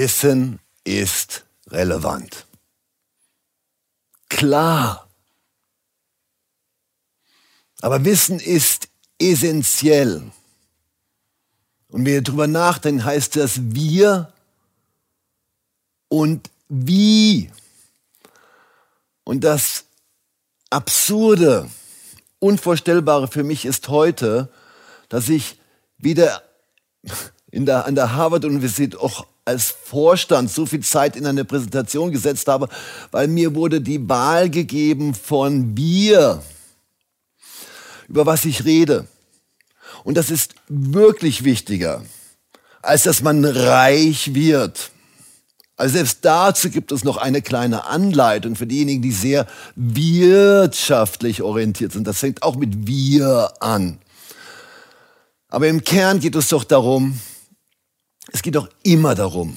Wissen ist relevant. Klar. Aber Wissen ist essentiell. Und wenn wir darüber nachdenken, heißt das wir und wie. Und das Absurde, Unvorstellbare für mich ist heute, dass ich wieder in der, an der Harvard-Universität auch als Vorstand so viel Zeit in eine Präsentation gesetzt habe, weil mir wurde die Wahl gegeben von wir, über was ich rede. Und das ist wirklich wichtiger, als dass man reich wird. Also selbst dazu gibt es noch eine kleine Anleitung für diejenigen, die sehr wirtschaftlich orientiert sind. Das fängt auch mit wir an. Aber im Kern geht es doch darum, es geht doch immer darum,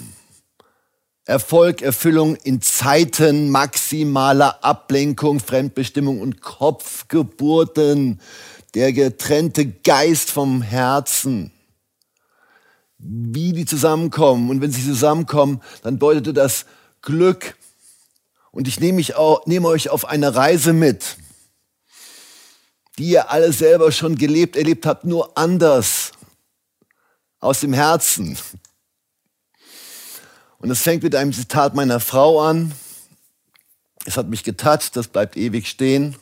Erfolg, Erfüllung in Zeiten maximaler Ablenkung, Fremdbestimmung und Kopfgeburten, der getrennte Geist vom Herzen, wie die zusammenkommen. Und wenn sie zusammenkommen, dann bedeutet das Glück. Und ich nehme, mich auch, nehme euch auf eine Reise mit, die ihr alle selber schon gelebt, erlebt habt, nur anders, aus dem Herzen. Und es fängt mit einem Zitat meiner Frau an. Es hat mich getatscht, das bleibt ewig stehen.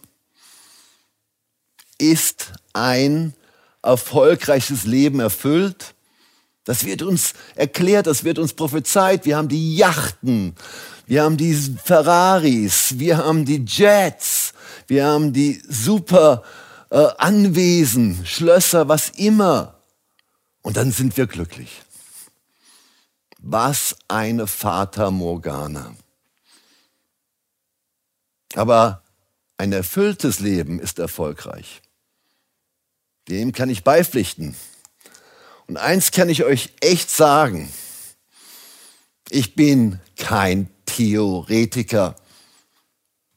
Ist ein erfolgreiches Leben erfüllt? Das wird uns erklärt, das wird uns prophezeit. Wir haben die Yachten, wir haben die Ferraris, wir haben die Jets, wir haben die super äh, Anwesen, Schlösser, was immer. Und dann sind wir glücklich. Was eine Fata Morgana. Aber ein erfülltes Leben ist erfolgreich. Dem kann ich beipflichten. Und eins kann ich euch echt sagen. Ich bin kein Theoretiker.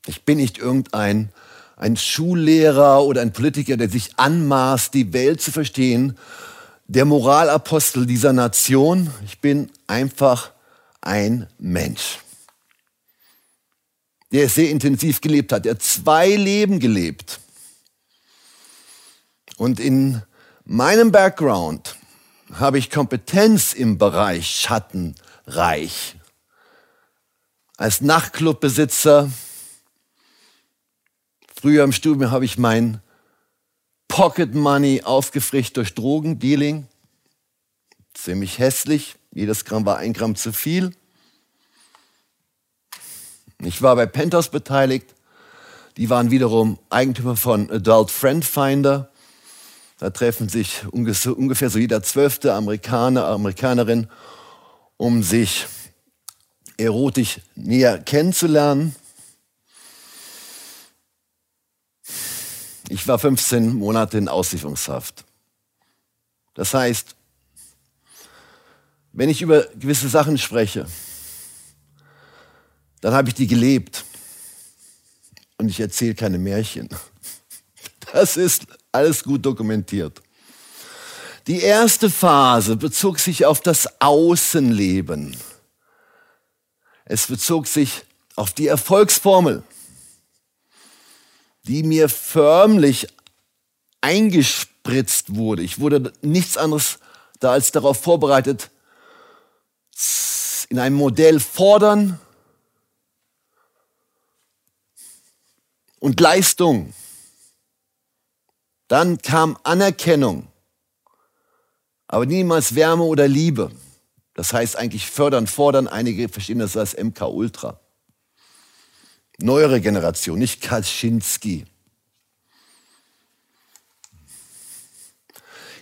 Ich bin nicht irgendein ein Schullehrer oder ein Politiker, der sich anmaßt, die Welt zu verstehen, der Moralapostel dieser Nation. Ich bin einfach ein Mensch, der sehr intensiv gelebt hat, der zwei Leben gelebt. Und in meinem Background habe ich Kompetenz im Bereich Schattenreich. Als Nachtclubbesitzer, früher im Studium habe ich mein Pocket Money aufgefrischt durch Drogendealing. Ziemlich hässlich. Jedes Gramm war ein Gramm zu viel. Ich war bei Pentos beteiligt. Die waren wiederum Eigentümer von Adult Friend Finder. Da treffen sich ungefähr so jeder zwölfte Amerikaner, Amerikanerin, um sich erotisch näher kennenzulernen. Ich war 15 Monate in Aussicherungshaft. Das heißt, wenn ich über gewisse Sachen spreche, dann habe ich die gelebt. Und ich erzähle keine Märchen. Das ist alles gut dokumentiert. Die erste Phase bezog sich auf das Außenleben. Es bezog sich auf die Erfolgsformel die mir förmlich eingespritzt wurde. Ich wurde nichts anderes da als darauf vorbereitet, in einem Modell fordern und Leistung. Dann kam Anerkennung, aber niemals Wärme oder Liebe. Das heißt eigentlich fördern, fordern. Einige verstehen das als MK Ultra neuere Generation, nicht Kaczynski.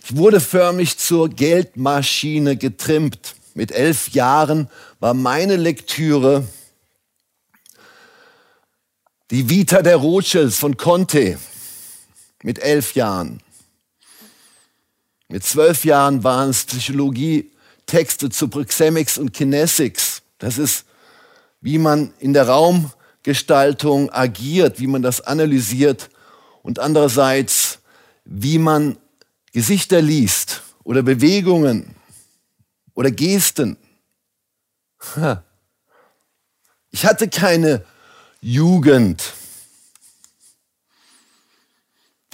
Ich wurde förmlich zur Geldmaschine getrimmt. Mit elf Jahren war meine Lektüre die Vita der Rothschilds von Conte. Mit elf Jahren. Mit zwölf Jahren waren es Psychologie-Texte zu Proxemics und Kinesics. Das ist, wie man in der Raum Gestaltung agiert, wie man das analysiert und andererseits, wie man Gesichter liest oder Bewegungen oder Gesten. Ich hatte keine Jugend.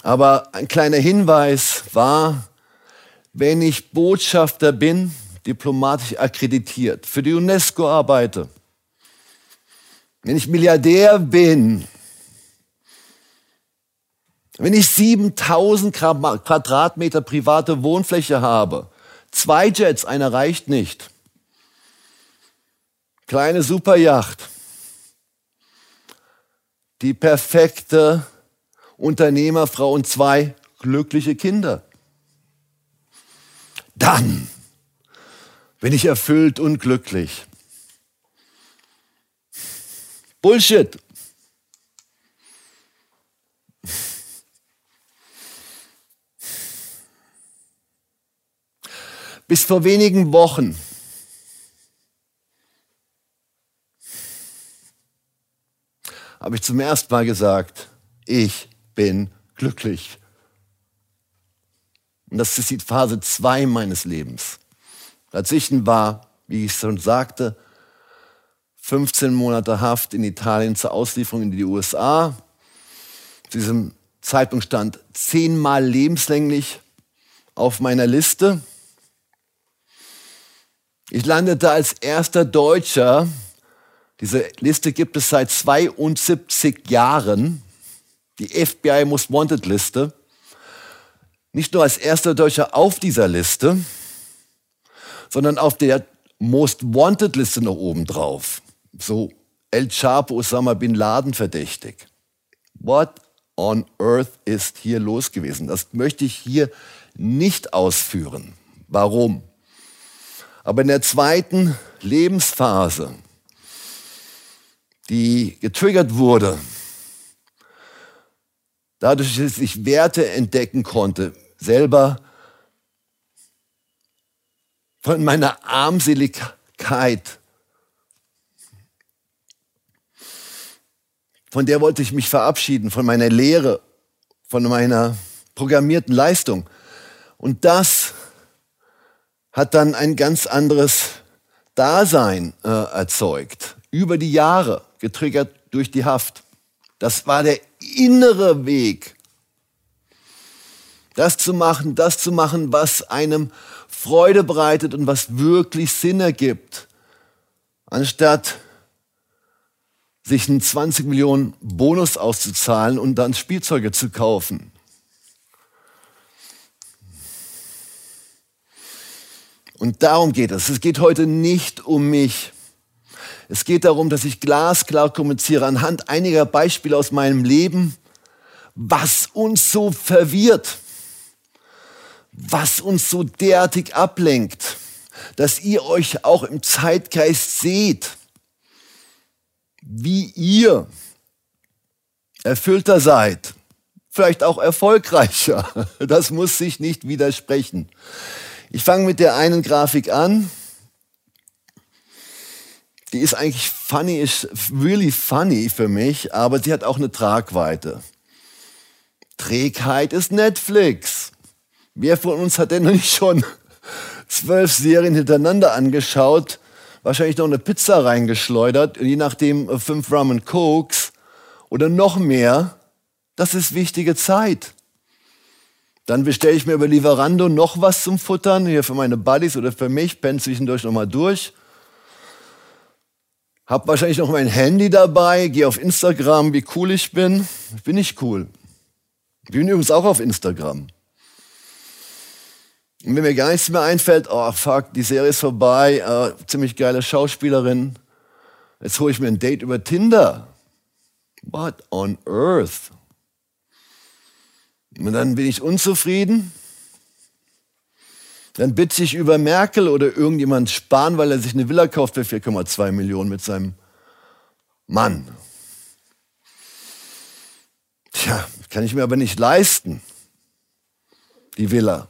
Aber ein kleiner Hinweis war, wenn ich Botschafter bin, diplomatisch akkreditiert, für die UNESCO arbeite, wenn ich Milliardär bin, wenn ich 7000 Quadratmeter private Wohnfläche habe, zwei Jets, einer reicht nicht, kleine Superjacht, die perfekte Unternehmerfrau und zwei glückliche Kinder. Dann bin ich erfüllt und glücklich. Bullshit. Bis vor wenigen Wochen habe ich zum ersten Mal gesagt, ich bin glücklich. Und das ist die Phase 2 meines Lebens. Dazwischen war, wie ich schon sagte, 15 Monate Haft in Italien zur Auslieferung in die USA. Zu diesem Zeitpunkt stand zehnmal lebenslänglich auf meiner Liste. Ich landete als erster Deutscher, diese Liste gibt es seit 72 Jahren, die FBI Most Wanted Liste, nicht nur als erster Deutscher auf dieser Liste, sondern auf der Most Wanted Liste noch oben drauf. So El Chapo Osama Bin Laden verdächtig. What on earth ist hier los gewesen? Das möchte ich hier nicht ausführen. Warum? Aber in der zweiten Lebensphase, die getriggert wurde, dadurch, dass ich Werte entdecken konnte, selber von meiner Armseligkeit, von der wollte ich mich verabschieden, von meiner Lehre, von meiner programmierten Leistung. Und das hat dann ein ganz anderes Dasein äh, erzeugt, über die Jahre, getriggert durch die Haft. Das war der innere Weg, das zu machen, das zu machen, was einem Freude bereitet und was wirklich Sinn ergibt, anstatt sich einen 20 Millionen Bonus auszuzahlen und dann Spielzeuge zu kaufen. Und darum geht es. Es geht heute nicht um mich. Es geht darum, dass ich glasklar kommuniziere anhand einiger Beispiele aus meinem Leben, was uns so verwirrt, was uns so derartig ablenkt, dass ihr euch auch im Zeitgeist seht, wie ihr erfüllter seid, vielleicht auch erfolgreicher. Das muss sich nicht widersprechen. Ich fange mit der einen Grafik an die ist eigentlich funny, ist really funny für mich, aber sie hat auch eine Tragweite. Trägheit ist Netflix. Wer von uns hat denn noch nicht schon zwölf Serien hintereinander angeschaut, wahrscheinlich noch eine Pizza reingeschleudert, je nachdem äh, fünf Rum and Cokes oder noch mehr. Das ist wichtige Zeit. Dann bestelle ich mir über Lieferando noch was zum Futtern, hier für meine Buddies oder für mich, penne zwischendurch nochmal durch. Hab wahrscheinlich noch mein Handy dabei, gehe auf Instagram, wie cool ich bin. Bin ich cool. Bin übrigens auch auf Instagram. Und wenn mir gar nichts mehr einfällt, oh fuck, die Serie ist vorbei, äh, ziemlich geile Schauspielerin. Jetzt hole ich mir ein Date über Tinder. What on earth? Und dann bin ich unzufrieden dann bitte ich über Merkel oder irgendjemand sparen, weil er sich eine Villa kauft für 4,2 Millionen mit seinem Mann. Tja, kann ich mir aber nicht leisten, die Villa.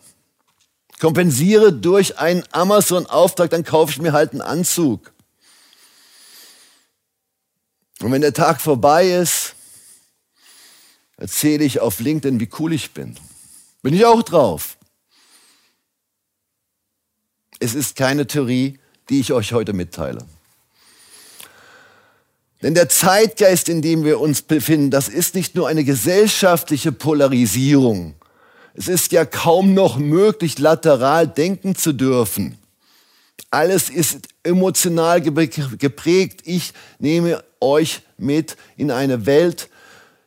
Kompensiere durch einen Amazon-Auftrag, dann kaufe ich mir halt einen Anzug. Und wenn der Tag vorbei ist, erzähle ich auf LinkedIn, wie cool ich bin. Bin ich auch drauf. Es ist keine Theorie, die ich euch heute mitteile. Denn der Zeitgeist, in dem wir uns befinden, das ist nicht nur eine gesellschaftliche Polarisierung. Es ist ja kaum noch möglich, lateral denken zu dürfen. Alles ist emotional geprägt. Ich nehme euch mit in eine Welt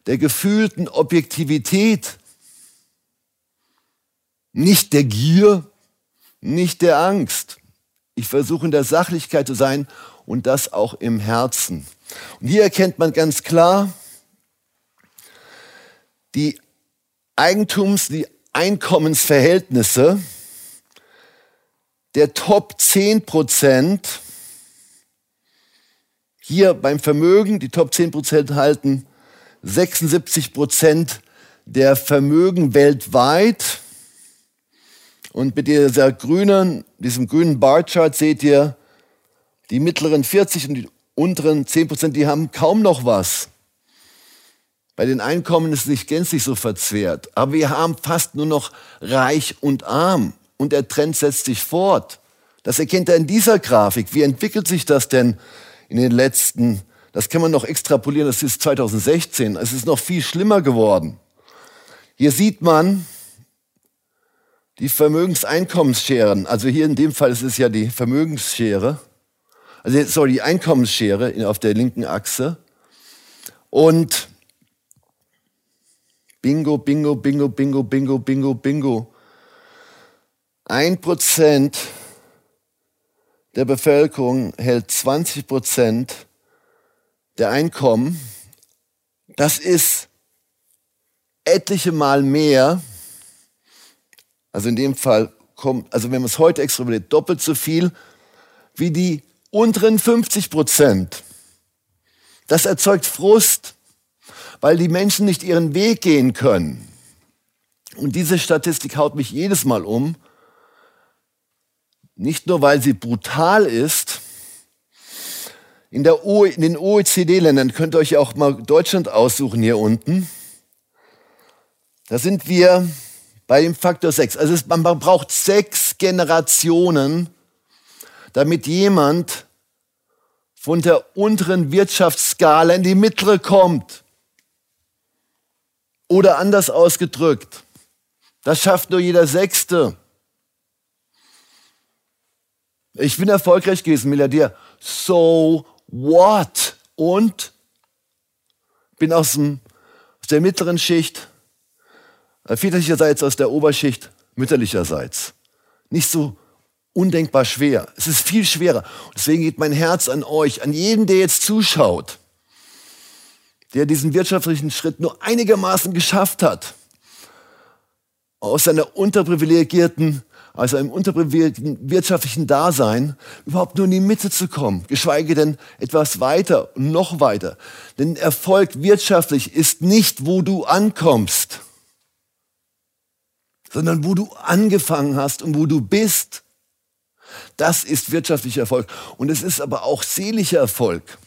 der gefühlten Objektivität. Nicht der Gier, nicht der Angst. Ich versuche in der Sachlichkeit zu sein und das auch im Herzen. Und hier erkennt man ganz klar, die Eigentums-, die Einkommensverhältnisse der Top 10 Prozent, hier beim Vermögen, die Top 10 Prozent halten 76 Prozent der Vermögen weltweit. Und mit dieser grünen, diesem grünen Barchart seht ihr, die mittleren 40 und die unteren 10 Prozent, die haben kaum noch was. Bei den Einkommen ist es nicht gänzlich so verzehrt. Aber wir haben fast nur noch reich und arm. Und der Trend setzt sich fort. Das erkennt er in dieser Grafik. Wie entwickelt sich das denn in den letzten, das kann man noch extrapolieren, das ist 2016. Es ist noch viel schlimmer geworden. Hier sieht man die Vermögenseinkommensscheren. Also hier in dem Fall ist es ja die Vermögensschere also sorry, die Einkommensschere auf der linken Achse. Und Bingo, Bingo, Bingo, Bingo, Bingo, Bingo, Bingo. Ein Prozent der Bevölkerung hält 20 Prozent der Einkommen. Das ist etliche Mal mehr. Also in dem Fall kommt, also wenn man es heute extrapoliert, doppelt so viel wie die unteren 50 Prozent. Das erzeugt Frust, weil die Menschen nicht ihren Weg gehen können. Und diese Statistik haut mich jedes Mal um. Nicht nur, weil sie brutal ist. In, in den OECD-Ländern könnt ihr euch auch mal Deutschland aussuchen hier unten. Da sind wir bei dem Faktor 6. Also es, man braucht sechs Generationen, damit jemand von der unteren Wirtschaftsskala in die mittlere kommt. Oder anders ausgedrückt, das schafft nur jeder Sechste. Ich bin erfolgreich gewesen, Milliardär. So what? Und bin aus, dem, aus der mittleren Schicht, äh, väterlicherseits aus der Oberschicht, mütterlicherseits. Nicht so undenkbar schwer. Es ist viel schwerer. Deswegen geht mein Herz an euch, an jeden, der jetzt zuschaut, der diesen wirtschaftlichen Schritt nur einigermaßen geschafft hat, aus seiner unterprivilegierten, aus einem unterprivilegierten wirtschaftlichen Dasein überhaupt nur in die Mitte zu kommen, geschweige denn etwas weiter und noch weiter. Denn Erfolg wirtschaftlich ist nicht, wo du ankommst, sondern wo du angefangen hast und wo du bist. Das ist wirtschaftlicher Erfolg. Und es ist aber auch seelischer Erfolg.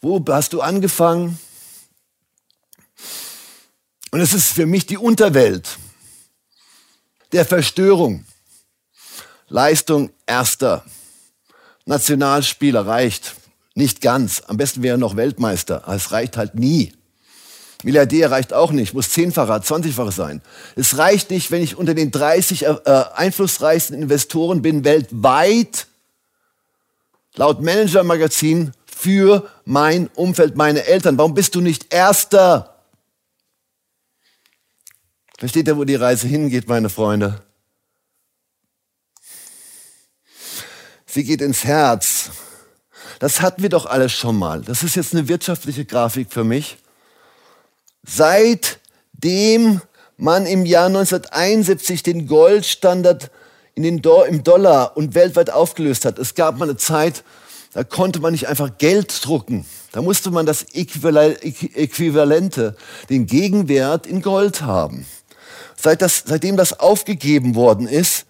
Wo hast du angefangen? Und es ist für mich die Unterwelt der Verstörung. Leistung erster. Nationalspieler reicht nicht ganz. Am besten wäre noch Weltmeister. Es reicht halt nie. Milliardär reicht auch nicht, muss zehnfacher, zwanzigfacher sein. Es reicht nicht, wenn ich unter den 30 äh, einflussreichsten Investoren bin weltweit, laut Manager Magazin, für mein Umfeld, meine Eltern. Warum bist du nicht Erster? Versteht ihr, wo die Reise hingeht, meine Freunde? Sie geht ins Herz. Das hatten wir doch alles schon mal. Das ist jetzt eine wirtschaftliche Grafik für mich. Seitdem man im Jahr 1971 den Goldstandard in den Do im Dollar und weltweit aufgelöst hat. Es gab mal eine Zeit, da konnte man nicht einfach Geld drucken. Da musste man das Äquivalente, den Gegenwert in Gold haben. Seit das, seitdem das aufgegeben worden ist,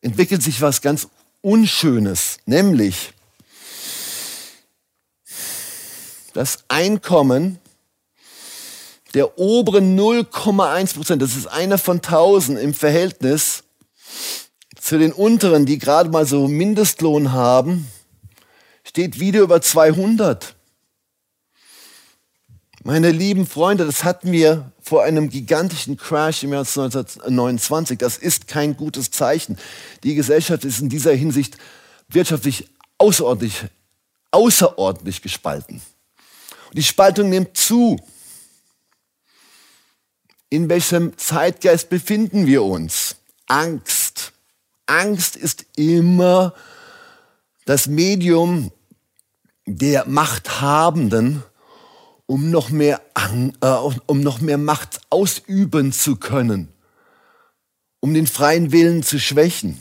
entwickelt sich was ganz Unschönes, nämlich das Einkommen der oberen 0,1 Prozent, das ist einer von 1000 im Verhältnis zu den unteren, die gerade mal so Mindestlohn haben, steht wieder über 200. Meine lieben Freunde, das hatten wir vor einem gigantischen Crash im Jahr 1929. Das ist kein gutes Zeichen. Die Gesellschaft ist in dieser Hinsicht wirtschaftlich außerordentlich, außerordentlich gespalten. Und die Spaltung nimmt zu. In welchem Zeitgeist befinden wir uns? Angst. Angst ist immer das Medium der Machthabenden, um noch mehr, äh, um noch mehr Macht ausüben zu können, um den freien Willen zu schwächen.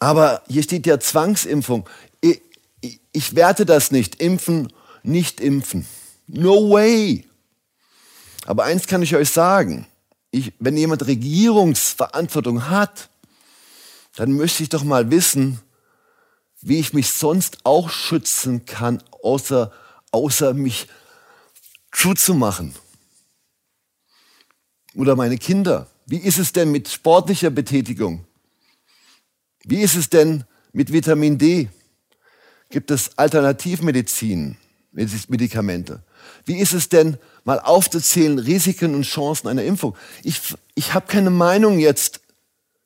Aber hier steht ja Zwangsimpfung. Ich, ich, ich werte das nicht. Impfen, nicht impfen. No way. Aber eins kann ich euch sagen. Ich, wenn jemand Regierungsverantwortung hat, dann möchte ich doch mal wissen, wie ich mich sonst auch schützen kann, außer außer mich zuzumachen. Oder meine Kinder. Wie ist es denn mit sportlicher Betätigung? Wie ist es denn mit Vitamin D? Gibt es Alternativmedizin, Medikamente? Wie ist es denn, mal aufzuzählen, Risiken und Chancen einer Impfung? Ich, ich habe keine Meinung jetzt.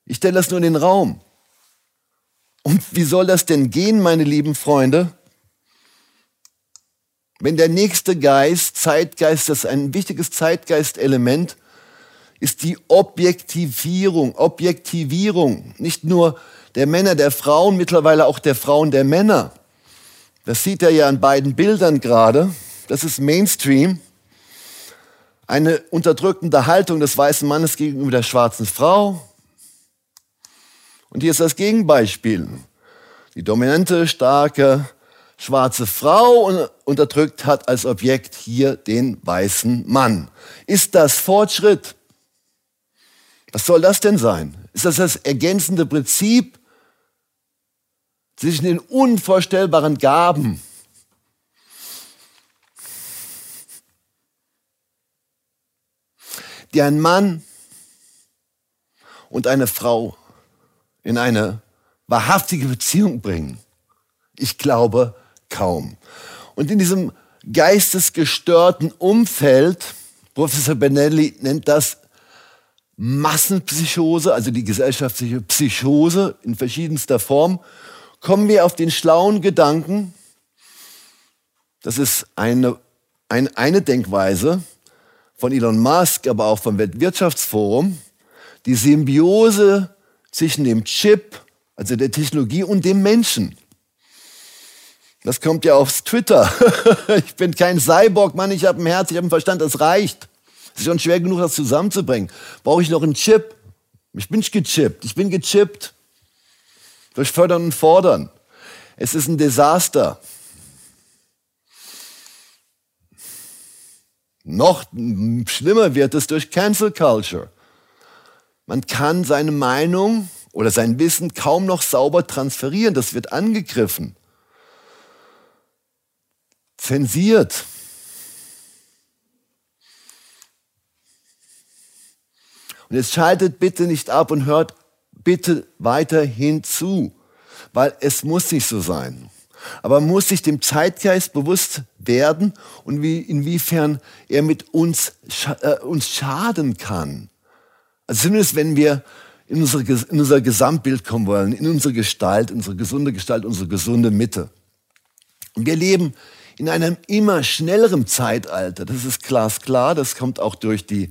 Ich stelle das nur in den Raum. Und wie soll das denn gehen, meine lieben Freunde, wenn der nächste Geist, Zeitgeist, das ist ein wichtiges Zeitgeistelement, ist die Objektivierung, Objektivierung, nicht nur der Männer, der Frauen, mittlerweile auch der Frauen, der Männer. Das sieht er ja an beiden Bildern gerade. Das ist Mainstream. Eine unterdrückende Haltung des weißen Mannes gegenüber der schwarzen Frau. Und hier ist das Gegenbeispiel. Die dominante, starke, schwarze Frau unterdrückt hat als Objekt hier den weißen Mann. Ist das Fortschritt? Was soll das denn sein? Ist das das ergänzende Prinzip zwischen den unvorstellbaren Gaben? Die ein Mann und eine Frau in eine wahrhaftige Beziehung bringen? Ich glaube, kaum. Und in diesem geistesgestörten Umfeld, Professor Benelli nennt das Massenpsychose, also die gesellschaftliche Psychose in verschiedenster Form, kommen wir auf den schlauen Gedanken, das ist eine, ein, eine Denkweise von Elon Musk, aber auch vom Weltwirtschaftsforum, die Symbiose zwischen dem Chip, also der Technologie und dem Menschen. Das kommt ja aufs Twitter. ich bin kein Cyborg, Mann, ich habe ein Herz, ich habe einen Verstand, das reicht. Es ist schon schwer genug, das zusammenzubringen. Brauche ich noch einen Chip? Ich bin gechippt, ich bin gechippt. Durch Fördern und Fordern. Es ist ein Desaster. Noch schlimmer wird es durch Cancel Culture. Man kann seine Meinung oder sein Wissen kaum noch sauber transferieren. Das wird angegriffen zensiert. Und jetzt schaltet bitte nicht ab und hört bitte weiterhin zu, weil es muss nicht so sein. Aber man muss sich dem Zeitgeist bewusst werden und wie, inwiefern er mit uns, äh, uns schaden kann. Also zumindest wenn wir in unser, in unser Gesamtbild kommen wollen, in unsere Gestalt, unsere gesunde Gestalt, unsere gesunde Mitte. Wir leben in einem immer schnelleren Zeitalter. Das ist glasklar, das kommt auch durch die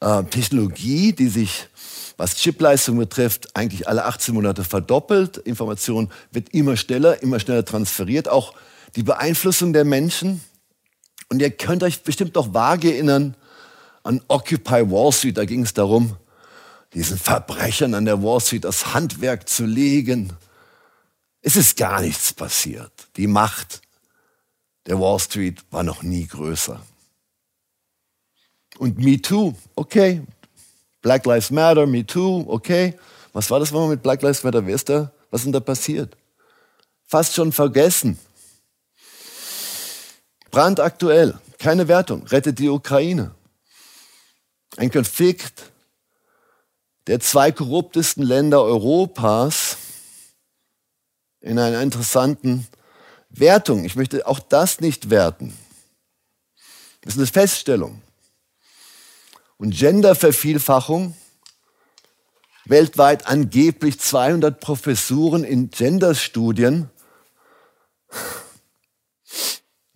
äh, Technologie, die sich, was Chipleistung betrifft, eigentlich alle 18 Monate verdoppelt. Information wird immer schneller, immer schneller transferiert. Auch die Beeinflussung der Menschen. Und ihr könnt euch bestimmt noch vage erinnern an Occupy Wall Street. Da ging es darum, diesen Verbrechern an der Wall Street das Handwerk zu legen. Es ist gar nichts passiert. Die Macht der Wall Street war noch nie größer. Und Me Too, okay. Black Lives Matter, Me Too, okay. Was war das mal mit Black Lives Matter? Wer ist da? Was ist denn da passiert? Fast schon vergessen. Brandaktuell, keine Wertung, rettet die Ukraine. Ein Konflikt, der zwei korruptesten Länder Europas in einer interessanten Wertung. Ich möchte auch das nicht werten. Das ist eine Feststellung. Und Gendervervielfachung, weltweit angeblich 200 Professuren in Genderstudien.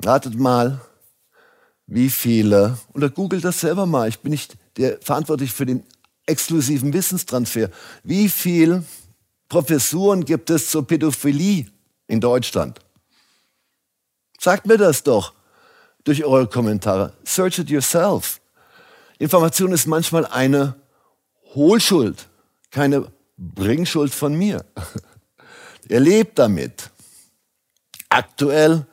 Ratet mal, wie viele, oder googelt das selber mal, ich bin nicht der, verantwortlich für den exklusiven Wissenstransfer. Wie viele Professuren gibt es zur Pädophilie in Deutschland? Sagt mir das doch durch eure Kommentare. Search it yourself. Information ist manchmal eine Hohlschuld, keine Bringschuld von mir. Ihr lebt damit. Aktuell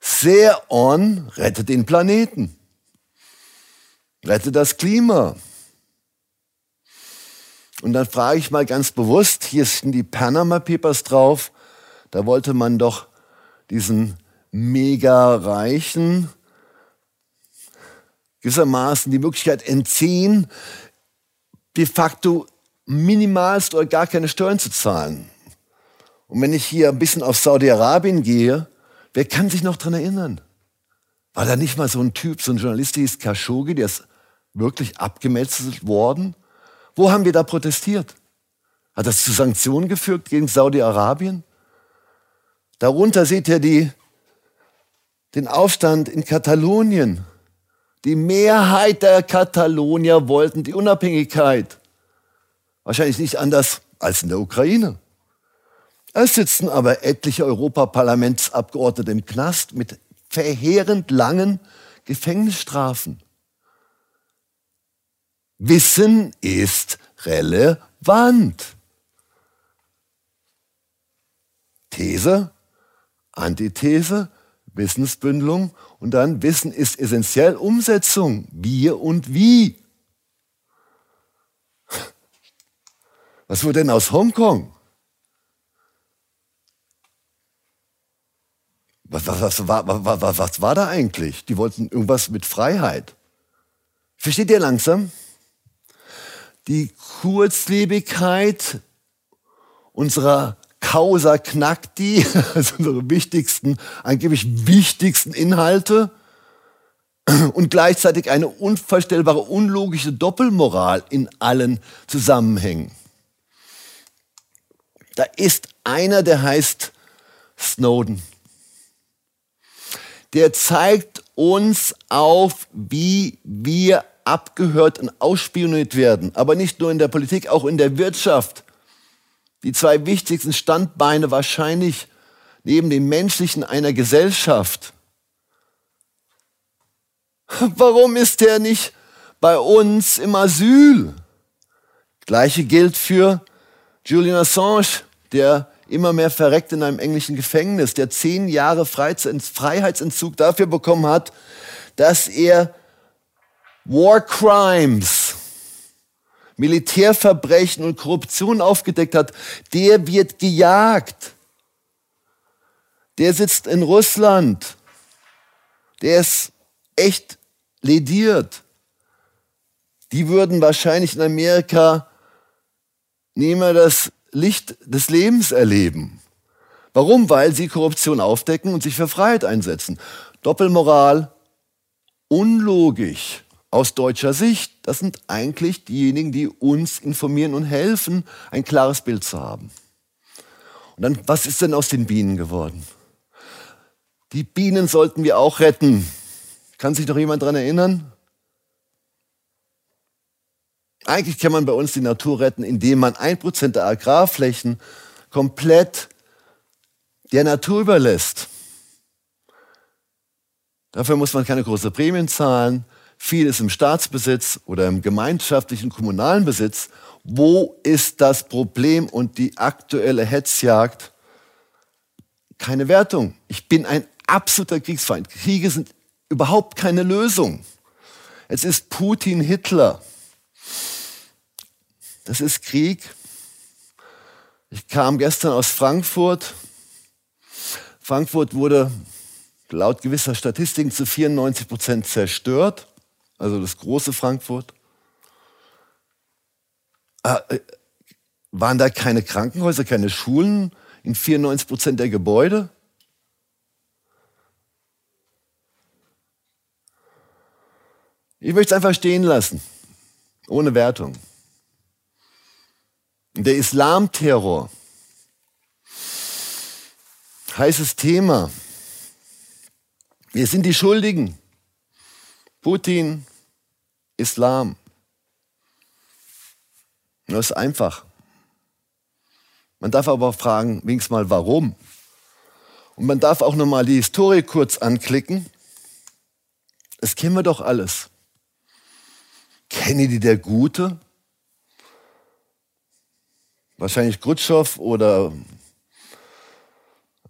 sehr on, rettet den Planeten. Rettet das Klima. Und dann frage ich mal ganz bewusst, hier sind die Panama Papers drauf, da wollte man doch diesen mega reichen gewissermaßen die Möglichkeit entziehen, de facto minimalst oder gar keine Steuern zu zahlen. Und wenn ich hier ein bisschen auf Saudi-Arabien gehe, wer kann sich noch daran erinnern? War da nicht mal so ein Typ, so ein Journalist, der hieß Khashoggi, der ist wirklich abgemetzelt worden? Wo haben wir da protestiert? Hat das zu Sanktionen geführt gegen Saudi-Arabien? Darunter seht ihr die, den Aufstand in Katalonien. Die Mehrheit der Katalonier wollten die Unabhängigkeit. Wahrscheinlich nicht anders als in der Ukraine. Es sitzen aber etliche Europaparlamentsabgeordnete im Knast mit verheerend langen Gefängnisstrafen. Wissen ist relevant. These, Antithese, Wissensbündelung und dann Wissen ist essentiell Umsetzung. Wir und wie. Was wurde denn aus Hongkong? Was, was, was, was, was, war da eigentlich? Die wollten irgendwas mit Freiheit. Versteht ihr langsam? die Kurzlebigkeit unserer Causa Knackti, also unsere wichtigsten, angeblich wichtigsten Inhalte und gleichzeitig eine unvorstellbare, unlogische Doppelmoral in allen Zusammenhängen. Da ist einer, der heißt Snowden. Der zeigt uns auf, wie wir abgehört und ausspioniert werden. Aber nicht nur in der Politik, auch in der Wirtschaft. Die zwei wichtigsten Standbeine wahrscheinlich neben dem menschlichen einer Gesellschaft. Warum ist er nicht bei uns im Asyl? Gleiche gilt für Julian Assange, der immer mehr verreckt in einem englischen Gefängnis, der zehn Jahre Freiheitsentzug dafür bekommen hat, dass er War Crimes, Militärverbrechen und Korruption aufgedeckt hat, der wird gejagt. Der sitzt in Russland. Der ist echt lediert. Die würden wahrscheinlich in Amerika nie mehr das Licht des Lebens erleben. Warum? Weil sie Korruption aufdecken und sich für Freiheit einsetzen. Doppelmoral, unlogisch aus deutscher Sicht, das sind eigentlich diejenigen, die uns informieren und helfen, ein klares Bild zu haben. Und dann, was ist denn aus den Bienen geworden? Die Bienen sollten wir auch retten. Kann sich noch jemand daran erinnern? Eigentlich kann man bei uns die Natur retten, indem man ein Prozent der Agrarflächen komplett der Natur überlässt. Dafür muss man keine großen Prämien zahlen. Viel ist im Staatsbesitz oder im gemeinschaftlichen kommunalen Besitz. Wo ist das Problem und die aktuelle Hetzjagd? Keine Wertung. Ich bin ein absoluter Kriegsfeind. Kriege sind überhaupt keine Lösung. Es ist Putin Hitler. Das ist Krieg. Ich kam gestern aus Frankfurt. Frankfurt wurde laut gewisser Statistiken zu 94 Prozent zerstört also das große Frankfurt. äh, waren da keine Krankenhäuser, keine Schulen in 94 Prozent der Gebäude? Ich möchte es einfach stehen lassen, ohne Wertung. Der Islamterror, heißes Thema. Wir sind die Schuldigen. Putin, Islam. Das ist einfach. Man darf aber fragen, wenigstens mal warum. Und man darf auch nochmal die Historie kurz anklicken. Das kennen wir doch alles. Kennedy der Gute? Wahrscheinlich Khrushchev oder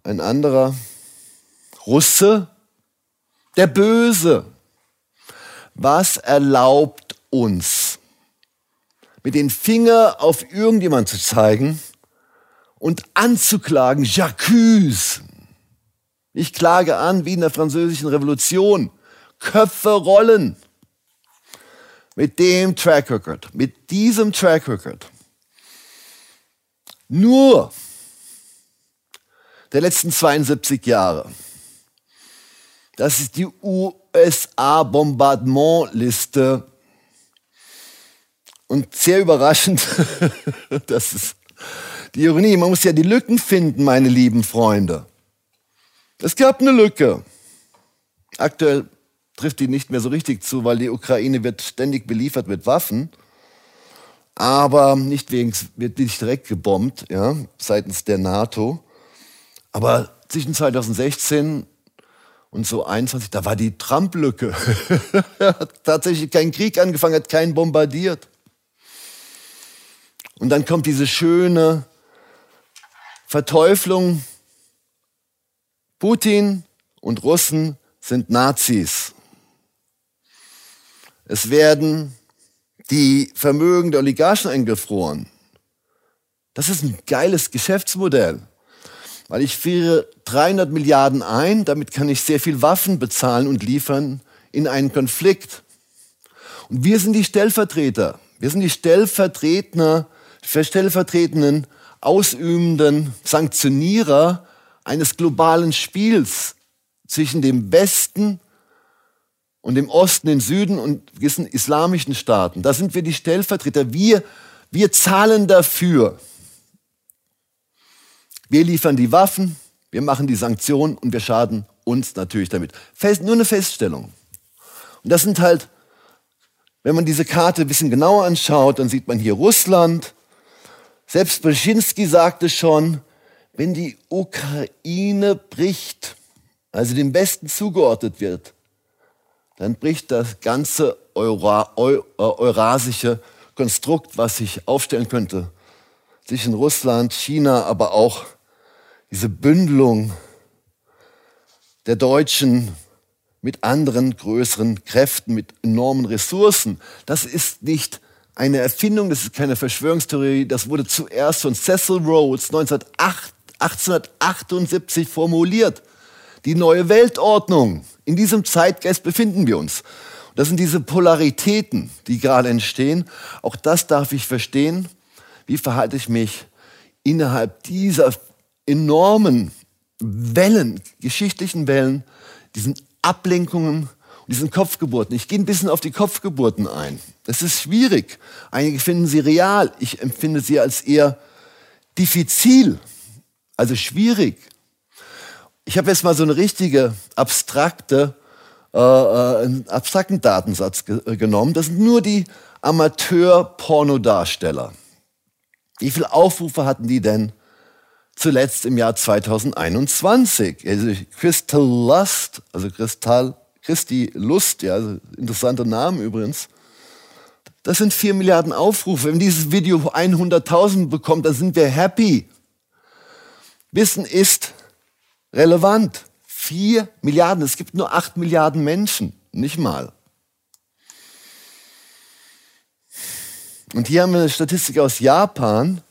ein anderer. Russe? Der Böse. Was erlaubt uns, mit dem Finger auf irgendjemand zu zeigen und anzuklagen, J'accuse. Ich klage an, wie in der französischen Revolution. Köpfe rollen. Mit dem Track Record, mit diesem Track Record. Nur der letzten 72 Jahre. Das ist die USA-Bombardement-Liste. Und sehr überraschend, das ist die Ironie, man muss ja die Lücken finden, meine lieben Freunde. Es gab eine Lücke. Aktuell trifft die nicht mehr so richtig zu, weil die Ukraine wird ständig beliefert mit Waffen. Aber nicht wegen, wird nicht direkt gebombt, ja, seitens der NATO. Aber zwischen 2016 und so 21, da war die Trump-Lücke. hat tatsächlich keinen Krieg angefangen, hat keinen bombardiert. Und dann kommt diese schöne Verteuflung. Putin und Russen sind Nazis. Es werden die Vermögen der Oligarchen eingefroren. Das ist ein geiles Geschäftsmodell, weil ich friere 300 Milliarden ein, damit kann ich sehr viel Waffen bezahlen und liefern in einen Konflikt. Und wir sind die Stellvertreter, wir sind die Stellvertreter, stellvertretenden ausübenden Sanktionierer eines globalen Spiels zwischen dem Westen und dem Osten, dem Süden und gewissen islamischen Staaten. Da sind wir die Stellvertreter. Wir, wir zahlen dafür. Wir liefern die Waffen, wir machen die Sanktionen und wir schaden uns natürlich damit. Fest, nur eine Feststellung. Und das sind halt, wenn man diese Karte ein bisschen genauer anschaut, dann sieht man hier Russland, selbst Brzezinski sagte schon, wenn die Ukraine bricht, also dem Westen zugeordnet wird, dann bricht das ganze Eura, Eu, äh, eurasische Konstrukt, was sich aufstellen könnte zwischen Russland, China, aber auch diese Bündelung der Deutschen mit anderen größeren Kräften, mit enormen Ressourcen. Das ist nicht eine Erfindung, das ist keine Verschwörungstheorie, das wurde zuerst von Cecil Rhodes 1878 formuliert. Die neue Weltordnung. In diesem Zeitgeist befinden wir uns. Das sind diese Polaritäten, die gerade entstehen. Auch das darf ich verstehen. Wie verhalte ich mich innerhalb dieser enormen Wellen, geschichtlichen Wellen, diesen Ablenkungen diesen Kopfgeburten. Ich gehe ein bisschen auf die Kopfgeburten ein. Das ist schwierig. Einige finden sie real. Ich empfinde sie als eher diffizil, also schwierig. Ich habe jetzt mal so eine richtige abstrakte, äh, äh einen abstrakten Datensatz ge äh, genommen. Das sind nur die Amateur-Pornodarsteller. Wie viele Aufrufe hatten die denn zuletzt im Jahr 2021? Also Crystal Lust, also Kristall Christi Lust, ja, also interessanter Name übrigens. Das sind vier Milliarden Aufrufe. Wenn dieses Video 100.000 bekommt, dann sind wir happy. Wissen ist relevant. Vier Milliarden. Es gibt nur acht Milliarden Menschen. Nicht mal. Und hier haben wir eine Statistik aus Japan.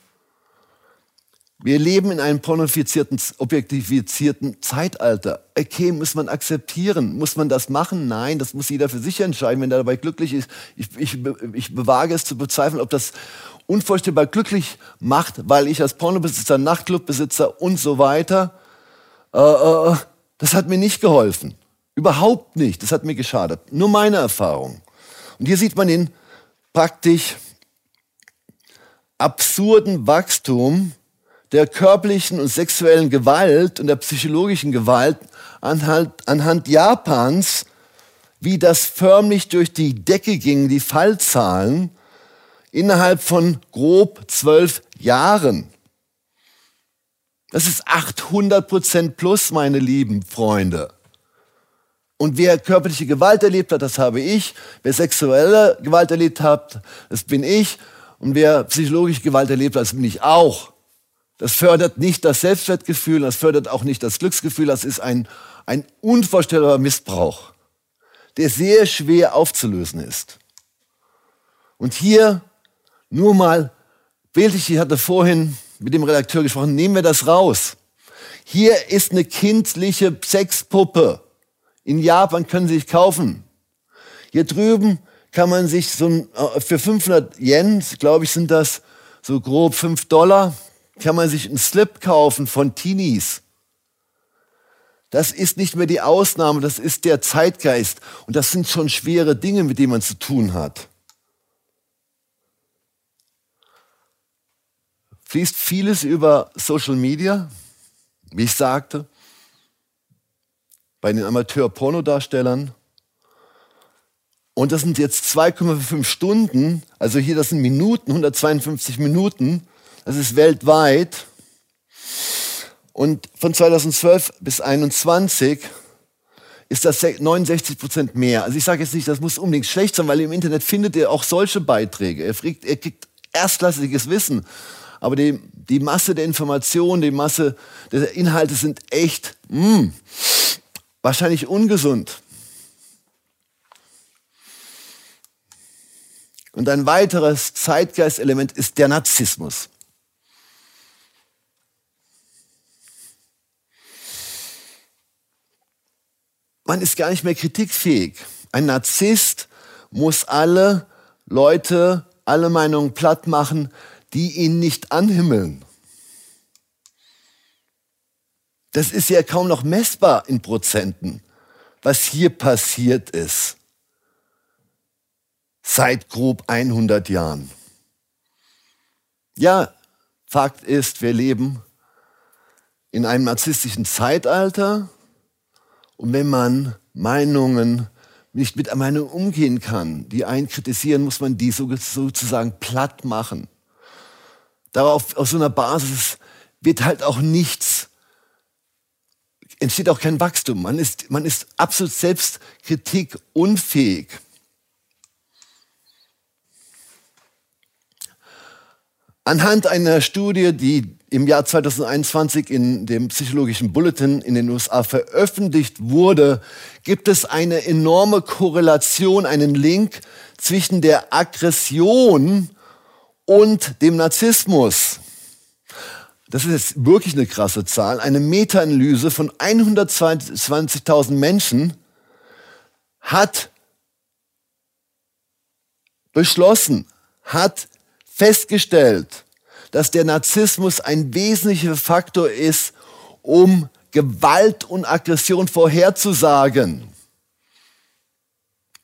Wir leben in einem pornifizierten, objektifizierten Zeitalter. Okay, muss man akzeptieren? Muss man das machen? Nein, das muss jeder für sich entscheiden, wenn er dabei glücklich ist. Ich, ich, ich bewage es zu bezweifeln, ob das unvorstellbar glücklich macht, weil ich als Pornobesitzer, Nachtclubbesitzer und so weiter, äh, äh, das hat mir nicht geholfen. Überhaupt nicht. Das hat mir geschadet. Nur meine Erfahrung. Und hier sieht man den praktisch absurden Wachstum der körperlichen und sexuellen Gewalt und der psychologischen Gewalt anhand, anhand Japans, wie das förmlich durch die Decke ging, die Fallzahlen, innerhalb von grob zwölf Jahren. Das ist 800 Prozent plus, meine lieben Freunde. Und wer körperliche Gewalt erlebt hat, das habe ich. Wer sexuelle Gewalt erlebt hat, das bin ich. Und wer psychologische Gewalt erlebt hat, das bin ich auch. Das fördert nicht das Selbstwertgefühl, das fördert auch nicht das Glücksgefühl, das ist ein, ein unvorstellbarer Missbrauch, der sehr schwer aufzulösen ist. Und hier nur mal, Bildlich hatte vorhin mit dem Redakteur gesprochen, nehmen wir das raus. Hier ist eine kindliche Sexpuppe. In Japan können Sie sich kaufen. Hier drüben kann man sich so ein, äh, für 500 Yen, glaube ich, sind das so grob 5 Dollar, kann man sich einen Slip kaufen von Teenies. Das ist nicht mehr die Ausnahme, das ist der Zeitgeist. Und das sind schon schwere Dinge, mit denen man zu tun hat. Fließt vieles über Social Media, wie ich sagte, bei den Amateur-Pornodarstellern. Und das sind jetzt 2,5 Stunden, also hier das sind Minuten, 152 Minuten. Das ist weltweit. Und von 2012 bis 2021 ist das 69 Prozent mehr. Also ich sage jetzt nicht, das muss unbedingt schlecht sein, weil im Internet findet ihr auch solche Beiträge. Er kriegt, er kriegt erstklassiges Wissen. Aber die, die Masse der Informationen, die Masse der Inhalte sind echt mh, hm, wahrscheinlich ungesund. Und ein weiteres Zeitgeistelement ist der Narzissmus. Man ist gar nicht mehr kritikfähig. Ein Narzisst muss alle Leute, alle Meinungen platt machen, die ihn nicht anhimmeln. Das ist ja kaum noch messbar in Prozenten, was hier passiert ist. Seit grob 100 Jahren. Ja, Fakt ist, wir leben in einem narzisstischen Zeitalter und wenn man Meinungen nicht mit Meinungen umgehen kann, die einen kritisieren, muss man die sozusagen platt machen. Darauf, aus so einer Basis wird halt auch nichts, entsteht auch kein Wachstum. Man ist, man ist absolut selbstkritik unfähig. Anhand einer Studie, die im Jahr 2021 in dem psychologischen Bulletin in den USA veröffentlicht wurde, gibt es eine enorme Korrelation, einen Link zwischen der Aggression und dem Narzissmus. Das ist jetzt wirklich eine krasse Zahl. Eine Meta-Analyse von 120.000 Menschen hat beschlossen, hat festgestellt, dass der Narzissmus ein wesentlicher Faktor ist, um Gewalt und Aggression vorherzusagen.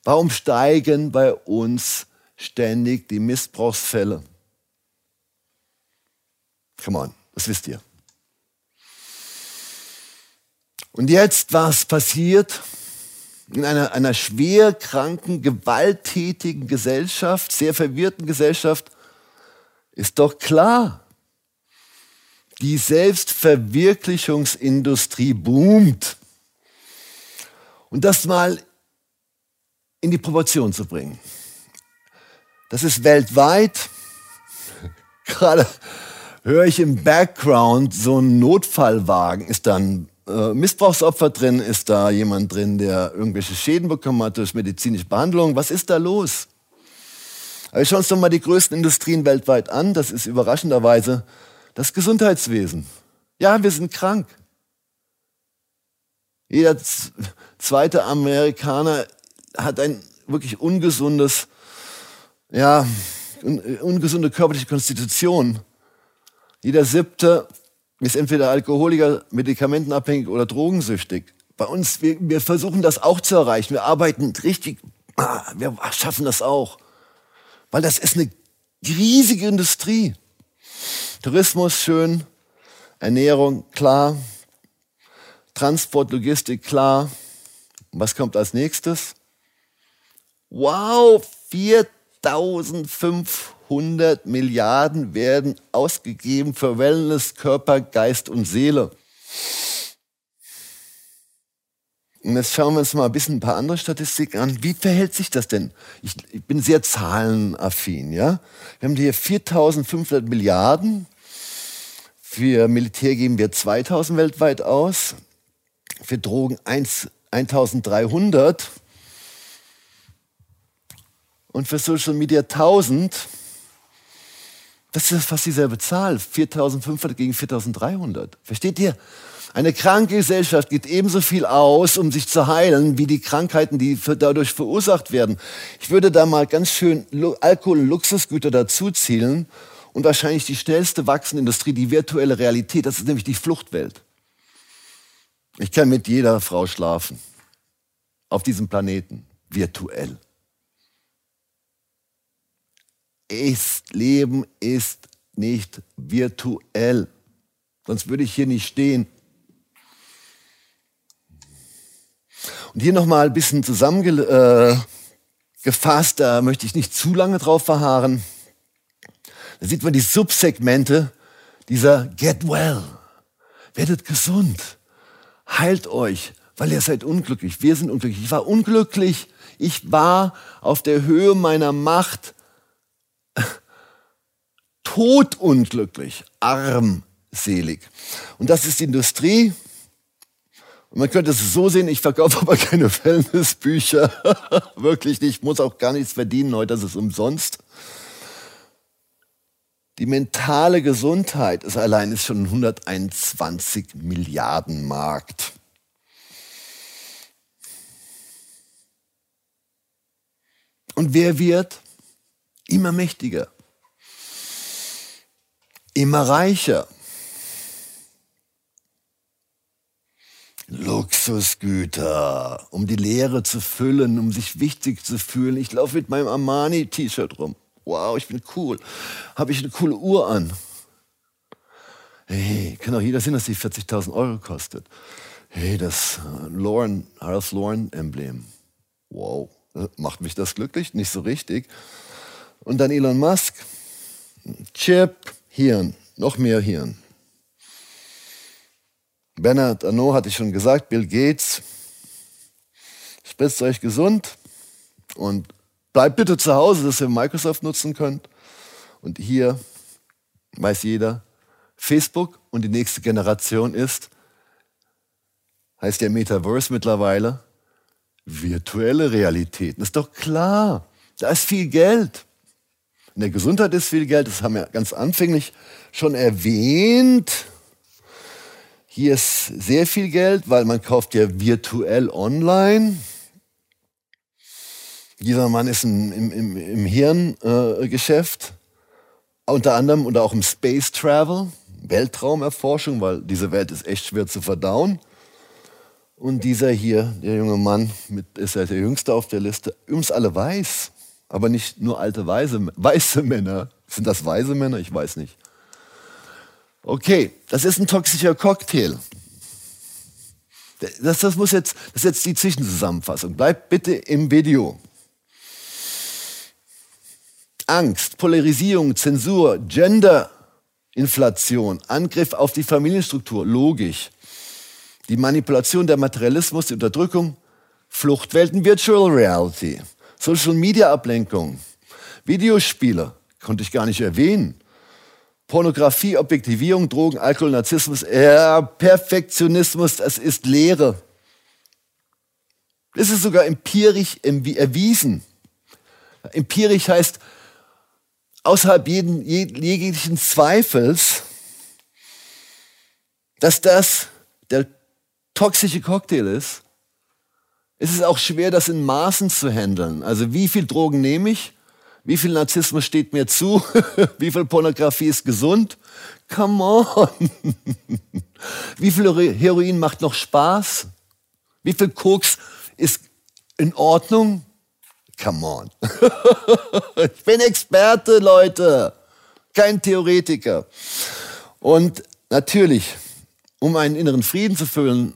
Warum steigen bei uns ständig die Missbrauchsfälle? Come on, das wisst ihr. Und jetzt, was passiert? in einer, einer schwer kranken, gewalttätigen Gesellschaft, sehr verwirrten Gesellschaft, ist doch klar. Die Selbstverwirklichungsindustrie boomt. Und das mal in die Proportion zu bringen. Das ist weltweit. Gerade höre ich im Background so ein Notfallwagen. Ist da ein äh, Missbrauchsopfer drin? Ist da jemand drin, der irgendwelche Schäden bekommen hat durch medizinische Behandlung? Was ist da los? Aber schauen uns doch mal die größten Industrien weltweit an. Das ist überraschenderweise Das Gesundheitswesen. Ja, wir sind krank. Jeder zweite Amerikaner hat ein wirklich ungesundes, ja, ungesunde körperliche Konstitution. Jeder siebte ist entweder Alkoholiker, medikamentenabhängig oder drogensüchtig. Bei uns, wir, wir versuchen das auch zu erreichen. Wir arbeiten richtig, ah, wir schaffen das auch. Weil das ist eine riesige Industrie. Tourismus schön, Ernährung klar, Transport, Logistik klar. Was kommt als nächstes? Wow, 4500 Milliarden werden ausgegeben für Wellness, Körper, Geist und Seele. Und jetzt schauen wir uns mal ein bisschen ein paar andere Statistiken an. Wie verhält sich das denn? Ich, ich bin sehr zahlenaffin, ja. Wir haben hier 4500 Milliarden. Für Militär geben wir 2000 weltweit aus. Für Drogen 1, 1300. Und für Social Media 1000. Das ist fast dieselbe Zahl. 4500 gegen 4300. Versteht ihr? Eine kranke Gesellschaft gibt ebenso viel aus, um sich zu heilen, wie die Krankheiten, die dadurch verursacht werden. Ich würde da mal ganz schön Alkohol- und Luxusgüter dazu zielen und wahrscheinlich die schnellste wachsende Industrie, die virtuelle Realität. Das ist nämlich die Fluchtwelt. Ich kann mit jeder Frau schlafen. Auf diesem Planeten. Virtuell. Ist, Leben ist nicht virtuell. Sonst würde ich hier nicht stehen. Und hier nochmal ein bisschen zusammengefasst, äh, da möchte ich nicht zu lange drauf verharren. Da sieht man die Subsegmente dieser Get Well. Werdet gesund. Heilt euch, weil ihr seid unglücklich. Wir sind unglücklich. Ich war unglücklich. Ich war auf der Höhe meiner Macht todunglücklich, armselig. Und das ist die Industrie, und man könnte es so sehen, ich verkaufe aber keine Wellnessbücher. Wirklich nicht. Ich muss auch gar nichts verdienen heute, das ist umsonst. Die mentale Gesundheit ist allein ist schon ein 121 Milliarden Markt. Und wer wird immer mächtiger, immer reicher? Luxusgüter, um die Leere zu füllen, um sich wichtig zu fühlen. Ich laufe mit meinem Armani-T-Shirt rum. Wow, ich bin cool. Habe ich eine coole Uhr an? Hey, kann auch jeder sehen, dass die 40.000 Euro kostet. Hey, das äh, Lauren, Ralph Lauren-Emblem. Wow, äh, macht mich das glücklich? Nicht so richtig. Und dann Elon Musk. Chip, Hirn, noch mehr Hirn. Bernard Arnault hatte ich schon gesagt, Bill Gates, spritzt euch gesund und bleibt bitte zu Hause, dass ihr Microsoft nutzen könnt. Und hier weiß jeder, Facebook und die nächste Generation ist, heißt der Metaverse mittlerweile, virtuelle Realität. Das ist doch klar, da ist viel Geld. In der Gesundheit ist viel Geld, das haben wir ganz anfänglich schon erwähnt. Hier ist sehr viel Geld, weil man kauft ja virtuell online. Dieser Mann ist im, im, im Hirngeschäft, äh, unter anderem oder auch im Space Travel, Weltraumerforschung, weil diese Welt ist echt schwer zu verdauen. Und dieser hier, der junge Mann, mit, ist ja der jüngste auf der Liste, übrigens alle weiß, aber nicht nur alte weise, weiße Männer. Sind das weise Männer? Ich weiß nicht. Okay, das ist ein toxischer Cocktail. Das, das, muss jetzt, das ist jetzt die Zwischenzusammenfassung. Bleibt bitte im Video. Angst, Polarisierung, Zensur, Genderinflation, Angriff auf die Familienstruktur, logisch. Die Manipulation, der Materialismus, die Unterdrückung, Fluchtwelten, Virtual Reality, Social Media Ablenkung, Videospiele, konnte ich gar nicht erwähnen. Pornografie, Objektivierung, Drogen, Alkohol, Narzissmus, ja, Perfektionismus, das ist Lehre. Das ist sogar empirisch erwiesen. Empirisch heißt, außerhalb jeden, jeglichen Zweifels dass das der toxische Cocktail ist, ist es auch schwer, das in Maßen zu handeln. Also wie viel Drogen nehme ich? Wie viel Narzissmus steht mir zu? Wie viel Pornografie ist gesund? Come on. Wie viel Heroin macht noch Spaß? Wie viel Koks ist in Ordnung? Come on. ich bin Experte, Leute. Kein Theoretiker. Und natürlich, um einen inneren Frieden zu füllen,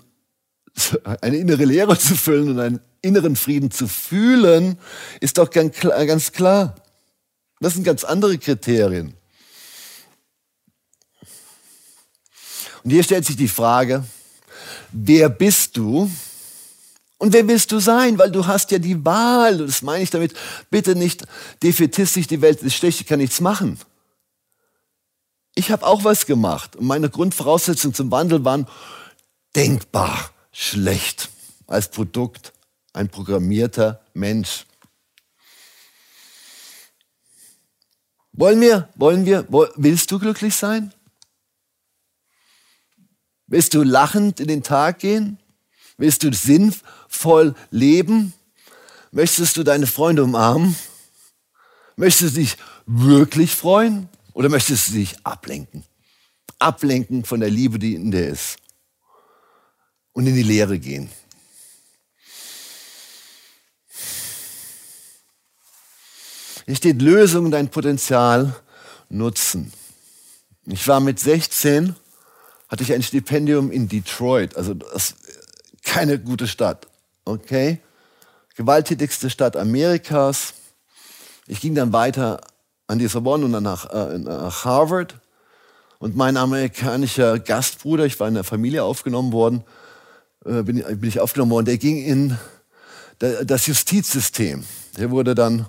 eine innere Leere zu füllen und einen inneren Frieden zu fühlen, ist doch ganz klar. Das sind ganz andere Kriterien. Und hier stellt sich die Frage, wer bist du und wer willst du sein? Weil du hast ja die Wahl. Das meine ich damit. Bitte nicht defetistisch, die Welt ist schlecht, ich kann nichts machen. Ich habe auch was gemacht. Und meine Grundvoraussetzungen zum Wandel waren denkbar schlecht als Produkt ein programmierter Mensch. Wollen wir, wollen wir, willst du glücklich sein? Willst du lachend in den Tag gehen? Willst du sinnvoll leben? Möchtest du deine Freunde umarmen? Möchtest du dich wirklich freuen? Oder möchtest du dich ablenken? Ablenken von der Liebe, die in dir ist. Und in die Lehre gehen. Hier steht Lösung, dein Potenzial nutzen. Ich war mit 16, hatte ich ein Stipendium in Detroit, also keine gute Stadt, okay? Gewalttätigste Stadt Amerikas. Ich ging dann weiter an die Sorbonne und dann nach, äh, nach Harvard. Und mein amerikanischer Gastbruder, ich war in der Familie aufgenommen worden, äh, bin, bin ich aufgenommen worden, der ging in das Justizsystem. Der wurde dann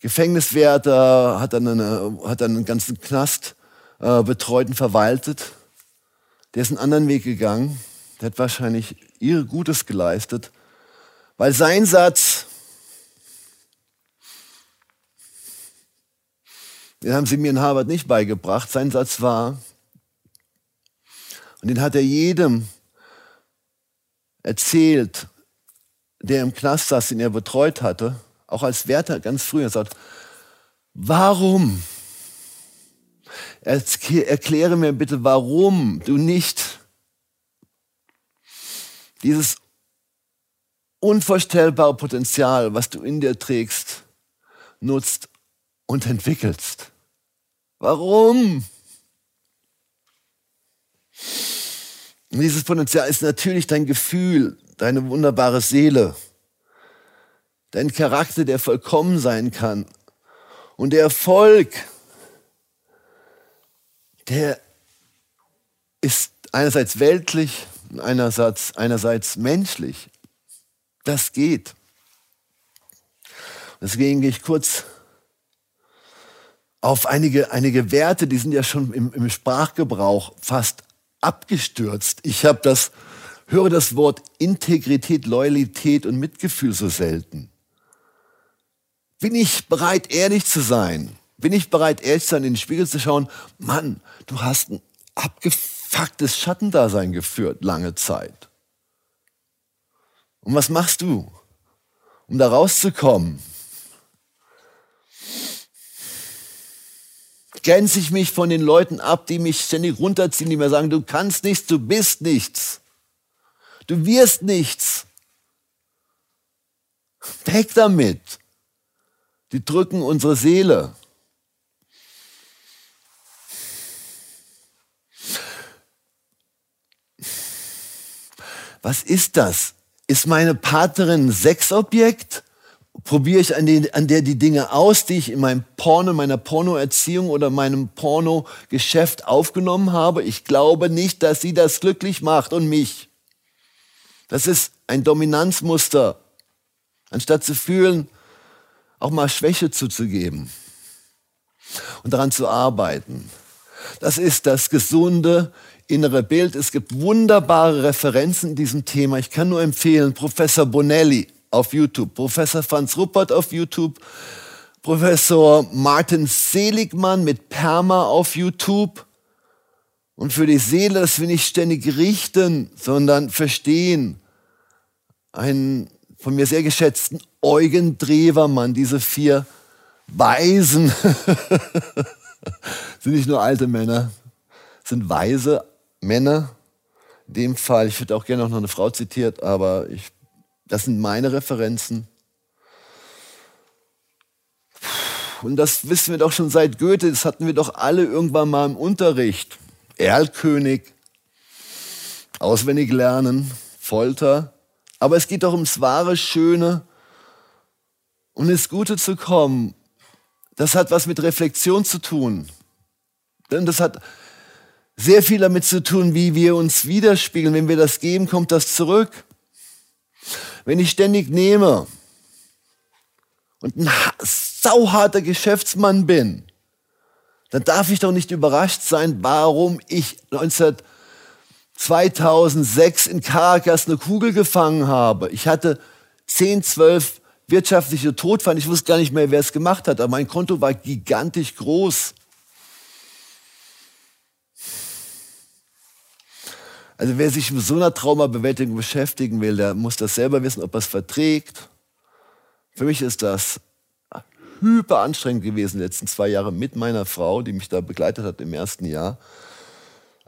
Gefängniswärter, hat dann, eine, hat dann einen ganzen Knast äh, betreut und verwaltet. Der ist einen anderen Weg gegangen. Der hat wahrscheinlich ihr Gutes geleistet, weil sein Satz, den haben sie mir in Harvard nicht beigebracht, sein Satz war, und den hat er jedem erzählt, der im Knast saß, den er betreut hatte, auch als Wärter ganz früh, er sagt, warum? Erkläre mir bitte, warum du nicht dieses unvorstellbare Potenzial, was du in dir trägst, nutzt und entwickelst. Warum? Und dieses Potenzial ist natürlich dein Gefühl, deine wunderbare Seele, dein Charakter, der vollkommen sein kann. Und der Erfolg, der ist einerseits weltlich einerseits, einerseits menschlich. Das geht. Deswegen gehe ich kurz auf einige, einige Werte, die sind ja schon im, im Sprachgebrauch fast abgestürzt. Ich habe das, höre das Wort Integrität, Loyalität und Mitgefühl so selten. Bin ich bereit, ehrlich zu sein? Bin ich bereit, ehrlich zu sein, in den Spiegel zu schauen? Mann, du hast ein abgefucktes Schattendasein geführt, lange Zeit. Und was machst du, um da rauszukommen? Grenze ich mich von den Leuten ab, die mich ständig runterziehen, die mir sagen, du kannst nichts, du bist nichts. Du wirst nichts. Weg damit. Die drücken unsere Seele. Was ist das? Ist meine Partnerin ein Sexobjekt? Probiere ich an, den, an der die Dinge aus, die ich in meinem Porno, meiner Pornoerziehung oder meinem Pornogeschäft aufgenommen habe? Ich glaube nicht, dass sie das glücklich macht und mich. Das ist ein Dominanzmuster. Anstatt zu fühlen, auch mal Schwäche zuzugeben und daran zu arbeiten. Das ist das gesunde innere Bild. Es gibt wunderbare Referenzen in diesem Thema. Ich kann nur empfehlen, Professor Bonelli auf YouTube, Professor Franz Ruppert auf YouTube, Professor Martin Seligmann mit Perma auf YouTube Und für die Seele, dass wir nicht ständig richten, sondern verstehen. Einen von mir sehr geschätzten Eugen Drewermann, diese vier Weisen, sind nicht nur alte Männer, sind weise Männer. In dem Fall, ich hätte auch gerne noch eine Frau zitiert, aber ich, das sind meine Referenzen. Und das wissen wir doch schon seit Goethe, das hatten wir doch alle irgendwann mal im Unterricht. Erlkönig, auswendig lernen, Folter. Aber es geht doch ums wahre Schöne und ins Gute zu kommen. Das hat was mit Reflexion zu tun. Denn das hat sehr viel damit zu tun, wie wir uns widerspiegeln. Wenn wir das geben, kommt das zurück. Wenn ich ständig nehme und ein sauharter Geschäftsmann bin, dann darf ich doch nicht überrascht sein, warum ich 19, 2006 in Caracas eine Kugel gefangen habe. Ich hatte 10, 12 wirtschaftliche Todfall. Ich wusste gar nicht mehr, wer es gemacht hat, aber mein Konto war gigantisch groß. Also wer sich mit so einer Traumabewältigung beschäftigen will, der muss das selber wissen, ob er es verträgt. Für mich ist das hyper anstrengend gewesen, die letzten zwei Jahre mit meiner Frau, die mich da begleitet hat im ersten Jahr.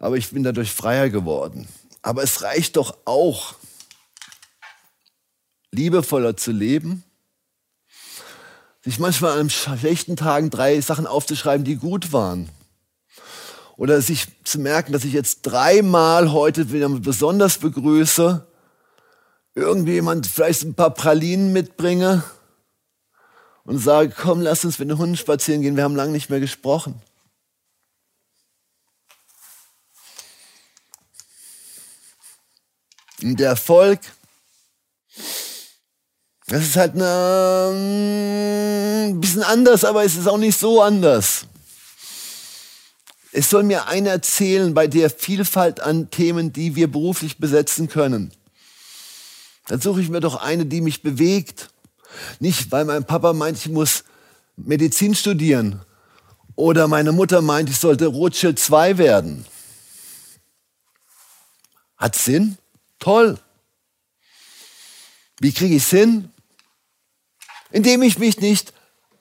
Aber ich bin dadurch freier geworden. Aber es reicht doch auch, liebevoller zu leben, sich manchmal an schlechten Tagen drei Sachen aufzuschreiben, die gut waren oder sich zu merken, dass ich jetzt dreimal heute wieder besonders begrüße, irgendwie jemand vielleicht ein paar Pralinen mitbringe und sage, komm, lass uns mit den Hunden spazieren gehen, wir haben lange nicht mehr gesprochen. Der Erfolg, das ist halt ein bisschen anders, aber es ist auch nicht so anders. Es soll mir einer erzählen bei der Vielfalt an Themen, die wir beruflich besetzen können. Dann suche ich mir doch eine, die mich bewegt. Nicht, weil mein Papa meint, ich muss Medizin studieren oder meine Mutter meint, ich sollte Rothschild 2 werden. Hat Sinn? Toll. Wie kriege ich es hin? Indem ich mich nicht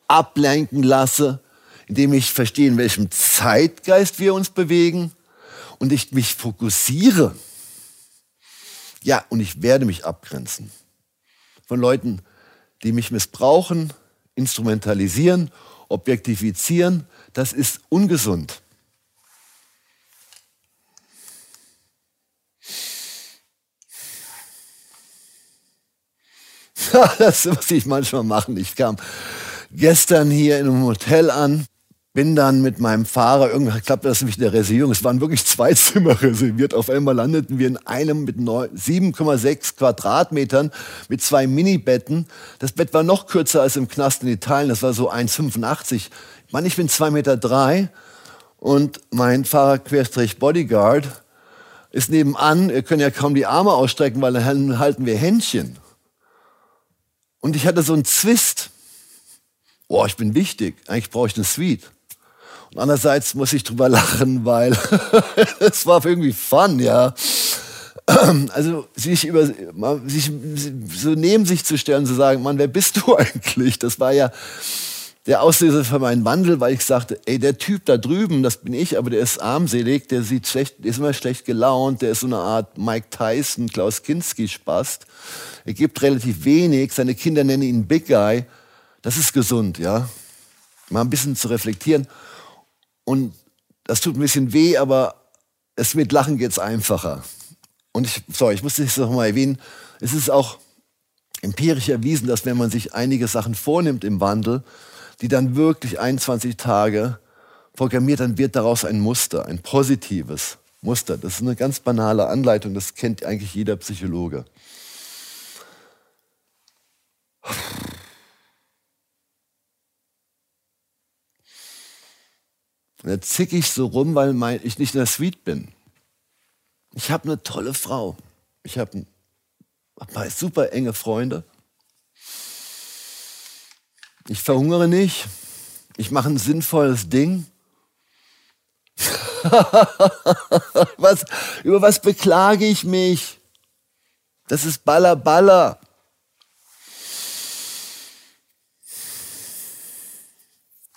ablenken lasse indem ich verstehe, in welchem Zeitgeist wir uns bewegen und ich mich fokussiere. Ja, und ich werde mich abgrenzen von Leuten, die mich missbrauchen, instrumentalisieren, objektifizieren. Das ist ungesund. das muss ich manchmal machen. Ich kam gestern hier in einem Hotel an bin dann mit meinem Fahrer, irgendwann klappte das nämlich in der Reservierung, es waren wirklich zwei Zimmer reserviert. Auf einmal landeten wir in einem mit 7,6 Quadratmetern mit zwei Minibetten. Das Bett war noch kürzer als im Knast in Italien, das war so 1,85. Mann, ich bin 2,3 Meter drei und mein Fahrer Querstrich Bodyguard ist nebenan. Wir können ja kaum die Arme ausstrecken, weil dann halten wir Händchen. Und ich hatte so einen Zwist. Oh, ich bin wichtig. Eigentlich brauche ich eine Suite. Und andererseits muss ich drüber lachen, weil es war irgendwie fun, ja. Also sich über sich so neben sich zu stellen, zu sagen, Mann, wer bist du eigentlich? Das war ja der Auslöser für meinen Wandel, weil ich sagte, ey, der Typ da drüben, das bin ich, aber der ist armselig, der sieht schlecht, der ist immer schlecht gelaunt, der ist so eine Art Mike Tyson, Klaus Kinski Spast. Er gibt relativ wenig, seine Kinder nennen ihn Big Guy. Das ist gesund, ja. Mal ein bisschen zu reflektieren. Und das tut ein bisschen weh, aber es mit Lachen geht es einfacher. Und ich, sorry, ich muss das noch mal erwähnen, es ist auch empirisch erwiesen, dass wenn man sich einige Sachen vornimmt im Wandel, die dann wirklich 21 Tage programmiert, dann wird daraus ein Muster, ein positives Muster. Das ist eine ganz banale Anleitung, das kennt eigentlich jeder Psychologe. Und da zick ich so rum, weil mein, ich nicht in der Suite bin. Ich habe eine tolle Frau. Ich habe hab super enge Freunde. Ich verhungere nicht. Ich mache ein sinnvolles Ding. was, über was beklage ich mich? Das ist Baller Baller.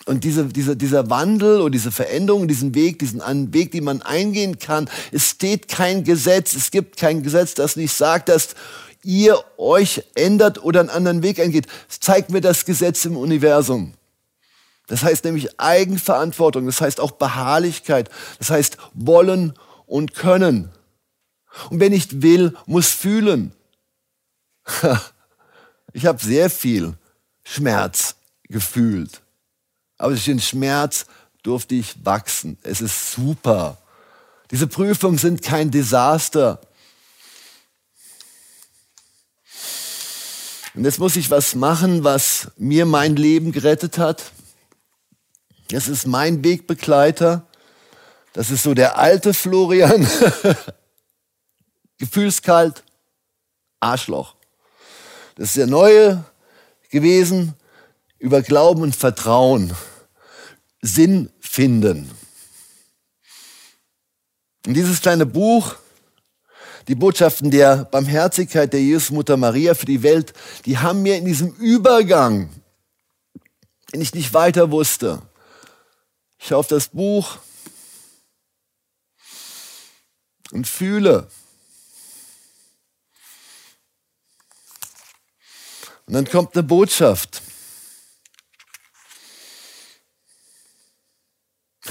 Und diese, diese, dieser Wandel und diese Veränderung, diesen Weg, diesen Weg, den man eingehen kann, es steht kein Gesetz, es gibt kein Gesetz, das nicht sagt, dass ihr euch ändert oder einen anderen Weg eingeht. Zeigt mir das Gesetz im Universum. Das heißt nämlich Eigenverantwortung, das heißt auch Beharrlichkeit, das heißt wollen und können. Und wer nicht will, muss fühlen. Ich habe sehr viel Schmerz gefühlt. Aber durch den Schmerz durfte ich wachsen. Es ist super. Diese Prüfungen sind kein Desaster. Und jetzt muss ich was machen, was mir mein Leben gerettet hat. Das ist mein Wegbegleiter. Das ist so der alte Florian. Gefühlskalt, Arschloch. Das ist der neue gewesen über Glauben und Vertrauen. Sinn finden. Und dieses kleine Buch, die Botschaften der Barmherzigkeit der Jesusmutter Maria für die Welt, die haben mir in diesem Übergang, wenn ich nicht weiter wusste, ich schaue auf das Buch und fühle. Und dann kommt eine Botschaft.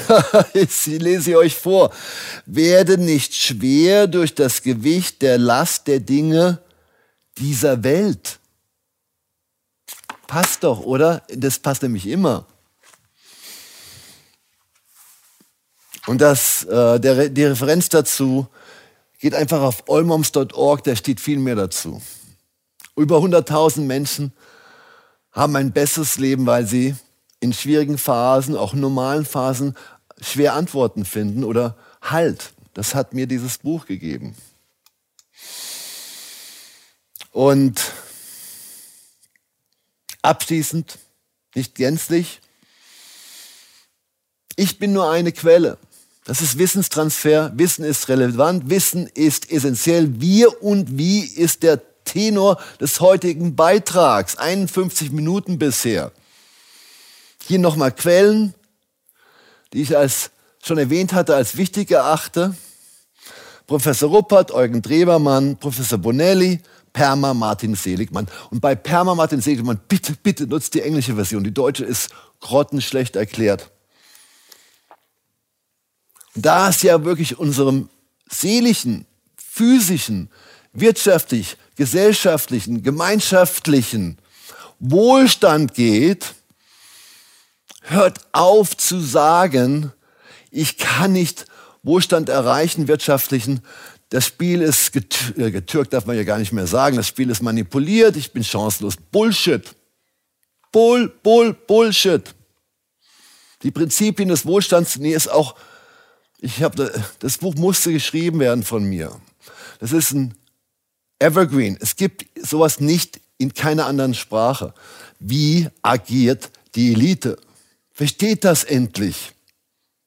Sie lese ich euch vor. Werde nicht schwer durch das Gewicht der Last der Dinge dieser Welt. Passt doch, oder? Das passt nämlich immer. Und das, äh, der, die Referenz dazu geht einfach auf olmoms.org, da steht viel mehr dazu. Über 100.000 Menschen haben ein besseres Leben, weil sie in schwierigen Phasen, auch normalen Phasen, schwer Antworten finden oder Halt. Das hat mir dieses Buch gegeben. Und abschließend, nicht gänzlich, ich bin nur eine Quelle. Das ist Wissenstransfer. Wissen ist relevant. Wissen ist essentiell. Wir und wie ist der Tenor des heutigen Beitrags. 51 Minuten bisher. Hier nochmal Quellen, die ich als schon erwähnt hatte, als wichtig erachte. Professor Ruppert, Eugen Drebermann, Professor Bonelli, Perma Martin Seligmann. Und bei Perma Martin Seligmann, bitte, bitte nutzt die englische Version. Die deutsche ist grottenschlecht erklärt. Da es ja wirklich unserem seelischen, physischen, wirtschaftlich, gesellschaftlichen, gemeinschaftlichen Wohlstand geht, hört auf zu sagen, ich kann nicht Wohlstand erreichen, wirtschaftlichen. Das Spiel ist äh, getürkt, darf man ja gar nicht mehr sagen. Das Spiel ist manipuliert, ich bin chancenlos. Bullshit. Bull, Bull, Bullshit. Die Prinzipien des Wohlstands, nee, ist auch ich habe das Buch musste geschrieben werden von mir. Das ist ein Evergreen. Es gibt sowas nicht in keiner anderen Sprache. Wie agiert die Elite? Versteht das endlich?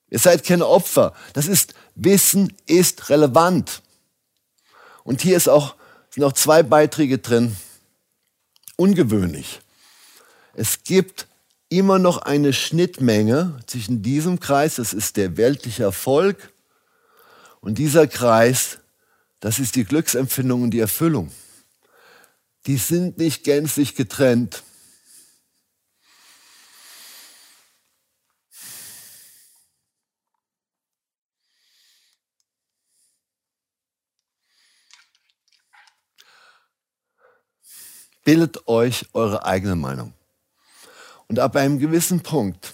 Ihr seid keine Opfer. Das ist Wissen ist relevant. Und hier ist auch, sind auch zwei Beiträge drin. Ungewöhnlich. Es gibt immer noch eine Schnittmenge zwischen diesem Kreis, das ist der weltliche Erfolg, und dieser Kreis, das ist die Glücksempfindung und die Erfüllung. Die sind nicht gänzlich getrennt. Bildet euch eure eigene Meinung. Und ab einem gewissen Punkt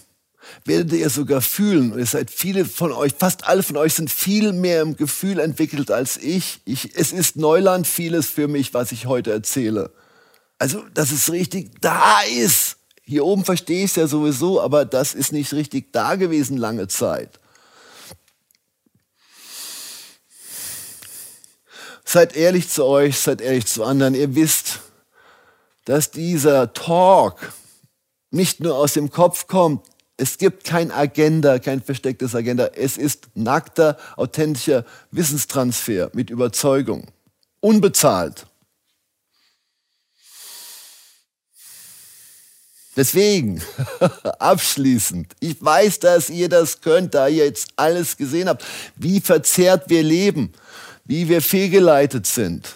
werdet ihr sogar fühlen, und ihr seid viele von euch, fast alle von euch sind viel mehr im Gefühl entwickelt als ich. ich. Es ist Neuland vieles für mich, was ich heute erzähle. Also, dass es richtig da ist. Hier oben verstehe ich es ja sowieso, aber das ist nicht richtig da gewesen lange Zeit. Seid ehrlich zu euch, seid ehrlich zu anderen. Ihr wisst, dass dieser Talk, nicht nur aus dem Kopf kommt. Es gibt kein Agenda, kein verstecktes Agenda. Es ist nackter, authentischer Wissenstransfer mit Überzeugung. Unbezahlt. Deswegen, abschließend, ich weiß, dass ihr das könnt, da ihr jetzt alles gesehen habt, wie verzerrt wir leben, wie wir fehlgeleitet sind,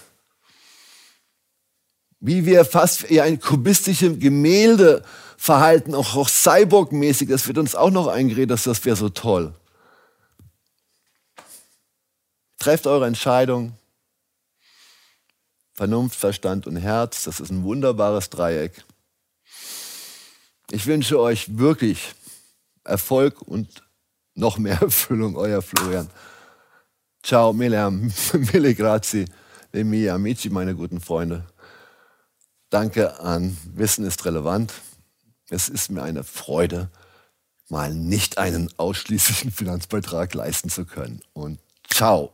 wie wir fast wie ein kubistisches Gemälde verhalten, auch, auch Cyborg-mäßig, das wird uns auch noch eingeredet, dass das wäre so toll. Trefft eure Entscheidung. Vernunft, Verstand und Herz, das ist ein wunderbares Dreieck. Ich wünsche euch wirklich Erfolg und noch mehr Erfüllung, euer Florian. Ciao, mille, mille grazie, le mie amici, meine guten Freunde. Danke an Wissen ist relevant. Es ist mir eine Freude, mal nicht einen ausschließlichen Finanzbeitrag leisten zu können. Und ciao.